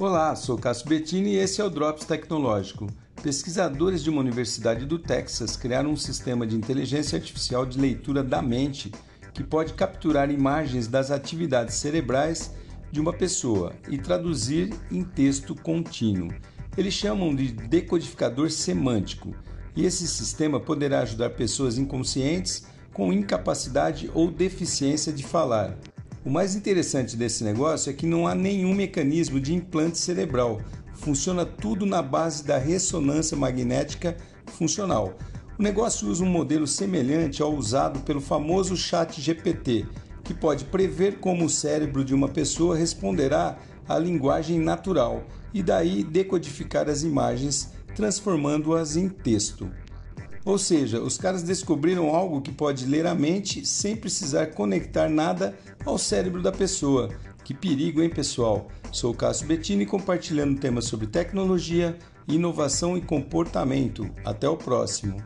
Olá, sou Cássio Bettini e esse é o Drops Tecnológico. Pesquisadores de uma universidade do Texas criaram um sistema de inteligência artificial de leitura da mente que pode capturar imagens das atividades cerebrais de uma pessoa e traduzir em texto contínuo. Eles chamam de decodificador semântico, e esse sistema poderá ajudar pessoas inconscientes com incapacidade ou deficiência de falar. O mais interessante desse negócio é que não há nenhum mecanismo de implante cerebral. Funciona tudo na base da ressonância magnética funcional. O negócio usa um modelo semelhante ao usado pelo famoso Chat GPT, que pode prever como o cérebro de uma pessoa responderá à linguagem natural e daí decodificar as imagens, transformando-as em texto. Ou seja, os caras descobriram algo que pode ler a mente sem precisar conectar nada ao cérebro da pessoa. Que perigo, hein, pessoal? Sou Cássio Bettini compartilhando temas sobre tecnologia, inovação e comportamento. Até o próximo.